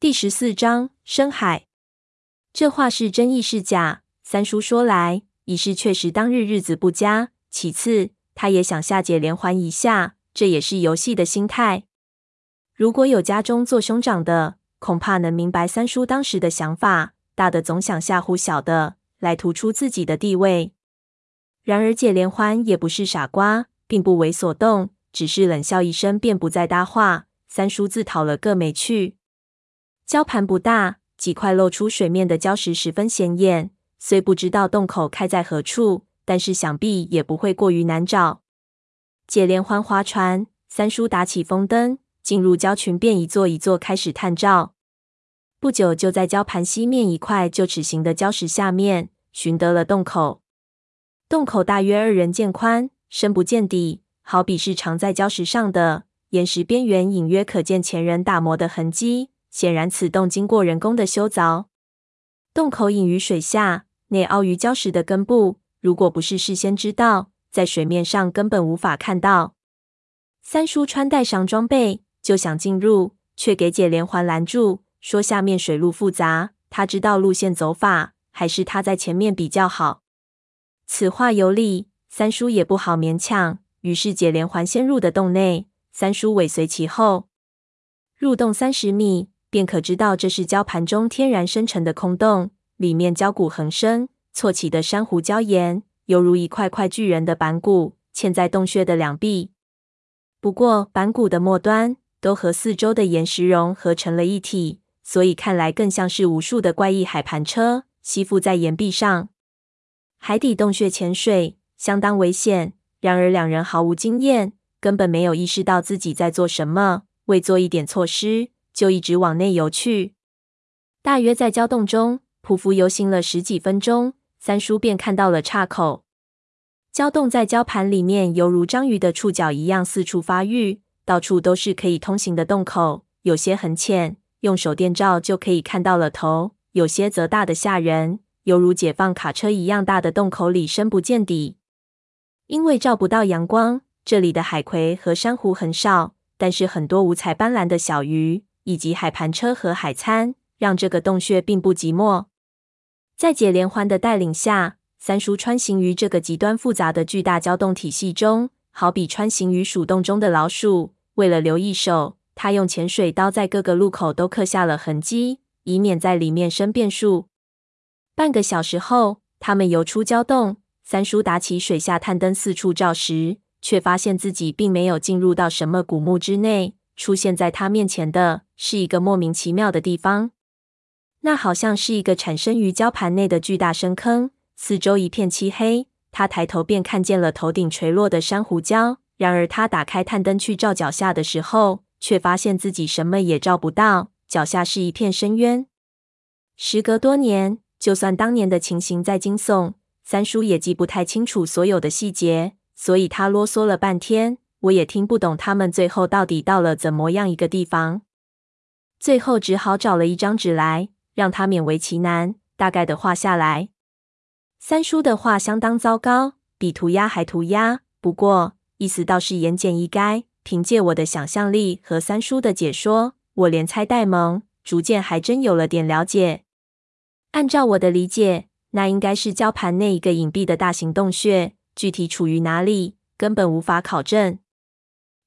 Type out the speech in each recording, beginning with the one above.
第十四章深海。这话是真亦是假？三叔说来，一是确实当日日子不佳，其次他也想下解连环一下，这也是游戏的心态。如果有家中做兄长的，恐怕能明白三叔当时的想法，大的总想吓唬小的，来突出自己的地位。然而解连环也不是傻瓜，并不为所动，只是冷笑一声，便不再搭话。三叔自讨了个没趣。礁盘不大，几块露出水面的礁石十分显眼。虽不知道洞口开在何处，但是想必也不会过于难找。解连环划船，三叔打起风灯，进入礁群，便一座一座开始探照。不久，就在礁盘西面一块旧齿形的礁石下面，寻得了洞口。洞口大约二人见宽，深不见底，好比是藏在礁石上的。岩石边缘隐约可见前人打磨的痕迹，显然此洞经过人工的修凿。洞口隐于水下。内凹于礁石的根部，如果不是事先知道，在水面上根本无法看到。三叔穿戴上装备，就想进入，却给解连环拦住，说下面水路复杂，他知道路线走法，还是他在前面比较好。此话有理，三叔也不好勉强。于是解连环先入的洞内，三叔尾随其后。入洞三十米，便可知道这是礁盘中天然生成的空洞。里面礁骨横生，错起的珊瑚礁岩犹如一块块巨人的板骨，嵌在洞穴的两壁。不过板骨的末端都和四周的岩石融合成了一体，所以看来更像是无数的怪异海盘车吸附在岩壁上。海底洞穴潜水相当危险，然而两人毫无经验，根本没有意识到自己在做什么，未做一点措施，就一直往内游去。大约在礁洞中。匍匐游行了十几分钟，三叔便看到了岔口。礁洞在礁盘里面，犹如章鱼的触角一样四处发育，到处都是可以通行的洞口。有些很浅，用手电照就可以看到了头；有些则大得吓人，犹如解放卡车一样大的洞口里深不见底。因为照不到阳光，这里的海葵和珊瑚很少，但是很多五彩斑斓的小鱼以及海盘车和海参，让这个洞穴并不寂寞。在解连环的带领下，三叔穿行于这个极端复杂的巨大礁洞体系中，好比穿行于鼠洞中的老鼠。为了留一手，他用潜水刀在各个路口都刻下了痕迹，以免在里面生变数。半个小时后，他们游出礁洞。三叔打起水下探灯四处照时，却发现自己并没有进入到什么古墓之内。出现在他面前的是一个莫名其妙的地方。那好像是一个产生于礁盘内的巨大深坑，四周一片漆黑。他抬头便看见了头顶垂落的珊瑚礁。然而他打开探灯去照脚下的时候，却发现自己什么也照不到，脚下是一片深渊。时隔多年，就算当年的情形再惊悚，三叔也记不太清楚所有的细节，所以他啰嗦了半天，我也听不懂他们最后到底到了怎么样一个地方。最后只好找了一张纸来。让他勉为其难，大概的画下来。三叔的画相当糟糕，比涂鸦还涂鸦。不过意思倒是言简意赅。凭借我的想象力和三叔的解说，我连猜带蒙，逐渐还真有了点了解。按照我的理解，那应该是礁盘内一个隐蔽的大型洞穴，具体处于哪里，根本无法考证。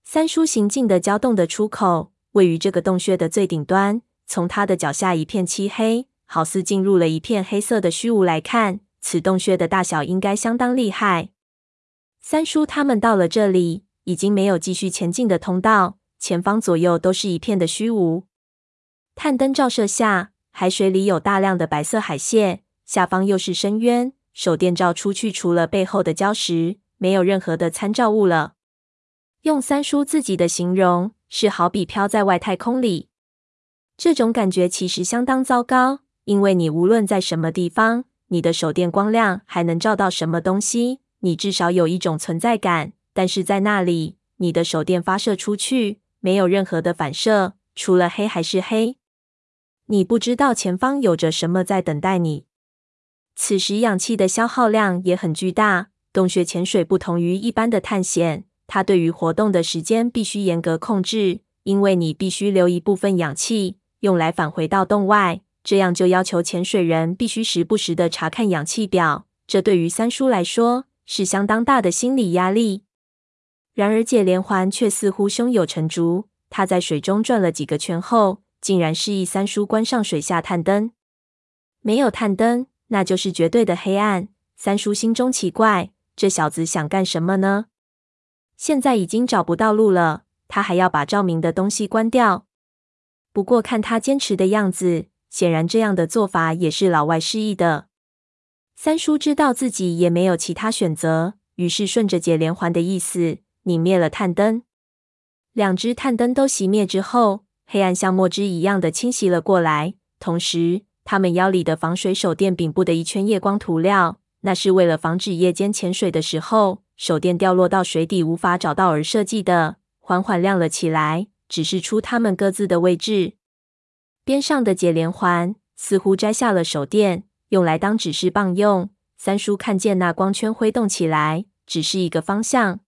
三叔行进的礁洞的出口，位于这个洞穴的最顶端。从他的脚下一片漆黑，好似进入了一片黑色的虚无来看，此洞穴的大小应该相当厉害。三叔他们到了这里，已经没有继续前进的通道，前方左右都是一片的虚无。探灯照射下，海水里有大量的白色海蟹，下方又是深渊。手电照出去，除了背后的礁石，没有任何的参照物了。用三叔自己的形容，是好比飘在外太空里。这种感觉其实相当糟糕，因为你无论在什么地方，你的手电光亮还能照到什么东西，你至少有一种存在感。但是在那里，你的手电发射出去，没有任何的反射，除了黑还是黑。你不知道前方有着什么在等待你。此时氧气的消耗量也很巨大。洞穴潜水不同于一般的探险，它对于活动的时间必须严格控制，因为你必须留一部分氧气。用来返回到洞外。这样就要求潜水人必须时不时的查看氧气表，这对于三叔来说是相当大的心理压力。然而解连环却似乎胸有成竹，他在水中转了几个圈后，竟然示意三叔关上水下探灯。没有探灯，那就是绝对的黑暗。三叔心中奇怪，这小子想干什么呢？现在已经找不到路了，他还要把照明的东西关掉。不过看他坚持的样子。显然，这样的做法也是老外示意的。三叔知道自己也没有其他选择，于是顺着解连环的意思，拧灭了探灯。两只探灯都熄灭之后，黑暗像墨汁一样的侵袭了过来。同时，他们腰里的防水手电柄部的一圈夜光涂料，那是为了防止夜间潜水的时候手电掉落到水底无法找到而设计的，缓缓亮了起来，指示出他们各自的位置。边上的解连环似乎摘下了手电，用来当指示棒用。三叔看见那光圈挥动起来，只是一个方向。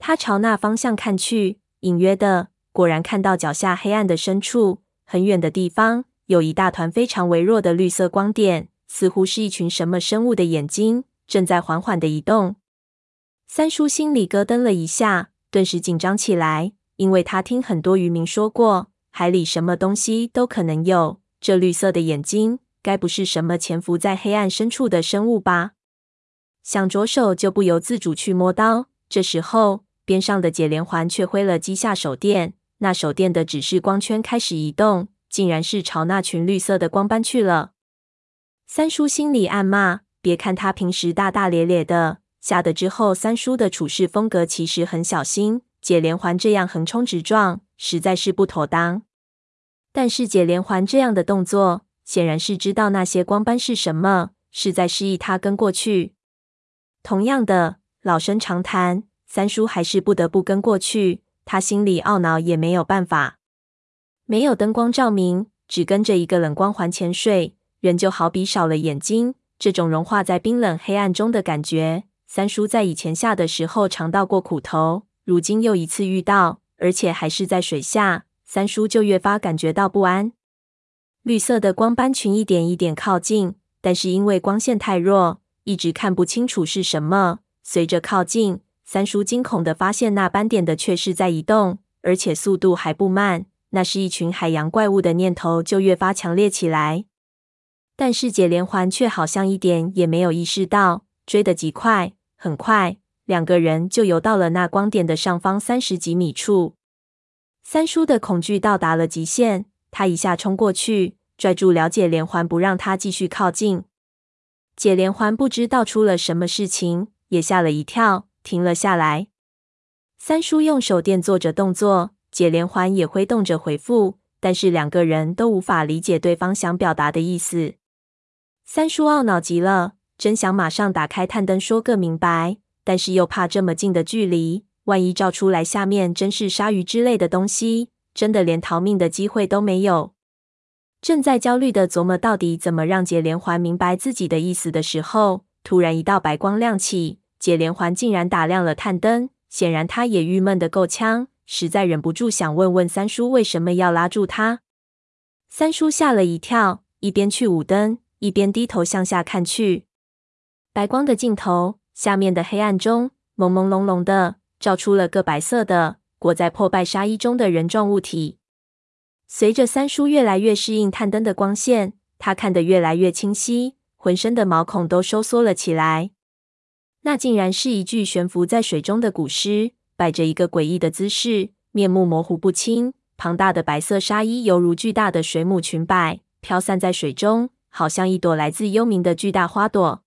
他朝那方向看去，隐约的，果然看到脚下黑暗的深处，很远的地方有一大团非常微弱的绿色光点，似乎是一群什么生物的眼睛，正在缓缓的移动。三叔心里咯噔了一下，顿时紧张起来，因为他听很多渔民说过。海里什么东西都可能有，这绿色的眼睛该不是什么潜伏在黑暗深处的生物吧？想着手就不由自主去摸刀。这时候，边上的解连环却挥了几下手电，那手电的指示光圈开始移动，竟然是朝那群绿色的光斑去了。三叔心里暗骂：别看他平时大大咧咧的，吓得之后，三叔的处事风格其实很小心。解连环这样横冲直撞，实在是不妥当。但是解连环这样的动作，显然是知道那些光斑是什么，是在示意他跟过去。同样的，老生常谈，三叔还是不得不跟过去。他心里懊恼，也没有办法。没有灯光照明，只跟着一个冷光环潜水，人就好比少了眼睛。这种融化在冰冷黑暗中的感觉，三叔在以前下的时候尝到过苦头。如今又一次遇到，而且还是在水下，三叔就越发感觉到不安。绿色的光斑群一点一点靠近，但是因为光线太弱，一直看不清楚是什么。随着靠近，三叔惊恐的发现那斑点的确是在移动，而且速度还不慢。那是一群海洋怪物的念头就越发强烈起来。但是解连环却好像一点也没有意识到，追得极快，很快。两个人就游到了那光点的上方三十几米处。三叔的恐惧到达了极限，他一下冲过去，拽住了解连环，不让他继续靠近。解连环不知道出了什么事情，也吓了一跳，停了下来。三叔用手电做着动作，解连环也挥动着回复，但是两个人都无法理解对方想表达的意思。三叔懊恼极了，真想马上打开探灯说个明白。但是又怕这么近的距离，万一照出来下面真是鲨鱼之类的东西，真的连逃命的机会都没有。正在焦虑的琢磨到底怎么让解连环明白自己的意思的时候，突然一道白光亮起，解连环竟然打亮了探灯。显然他也郁闷的够呛，实在忍不住想问问三叔为什么要拉住他。三叔吓了一跳，一边去捂灯，一边低头向下看去，白光的尽头。下面的黑暗中，朦朦胧胧的照出了个白色的裹在破败纱衣中的人状物体。随着三叔越来越适应探灯的光线，他看得越来越清晰，浑身的毛孔都收缩了起来。那竟然是一具悬浮在水中的古尸，摆着一个诡异的姿势，面目模糊不清。庞大的白色纱衣犹如巨大的水母裙摆，飘散在水中，好像一朵来自幽冥的巨大花朵。